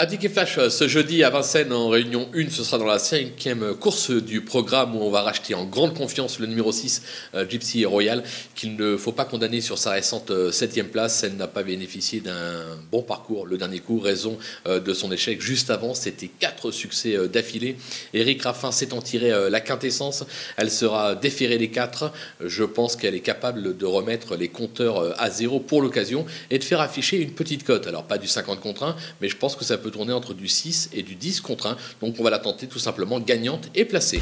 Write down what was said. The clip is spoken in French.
À Ticket Flash, euh, ce jeudi à Vincennes, en réunion 1, ce sera dans la cinquième course du programme où on va racheter en grande confiance le numéro 6, euh, Gypsy Royal, qu'il ne faut pas condamner sur sa récente euh, septième place. Elle n'a pas bénéficié d'un bon parcours le dernier coup, raison de son échec juste avant. C'était quatre succès d'affilée. Eric Raffin s'est en tiré la quintessence. Elle sera déférée des quatre. Je pense qu'elle est capable de remettre les compteurs à zéro pour l'occasion et de faire afficher une petite cote. Alors pas du 50 contre 1, mais je pense que ça tourner entre du 6 et du 10 contre 1. Donc on va la tenter tout simplement gagnante et placée.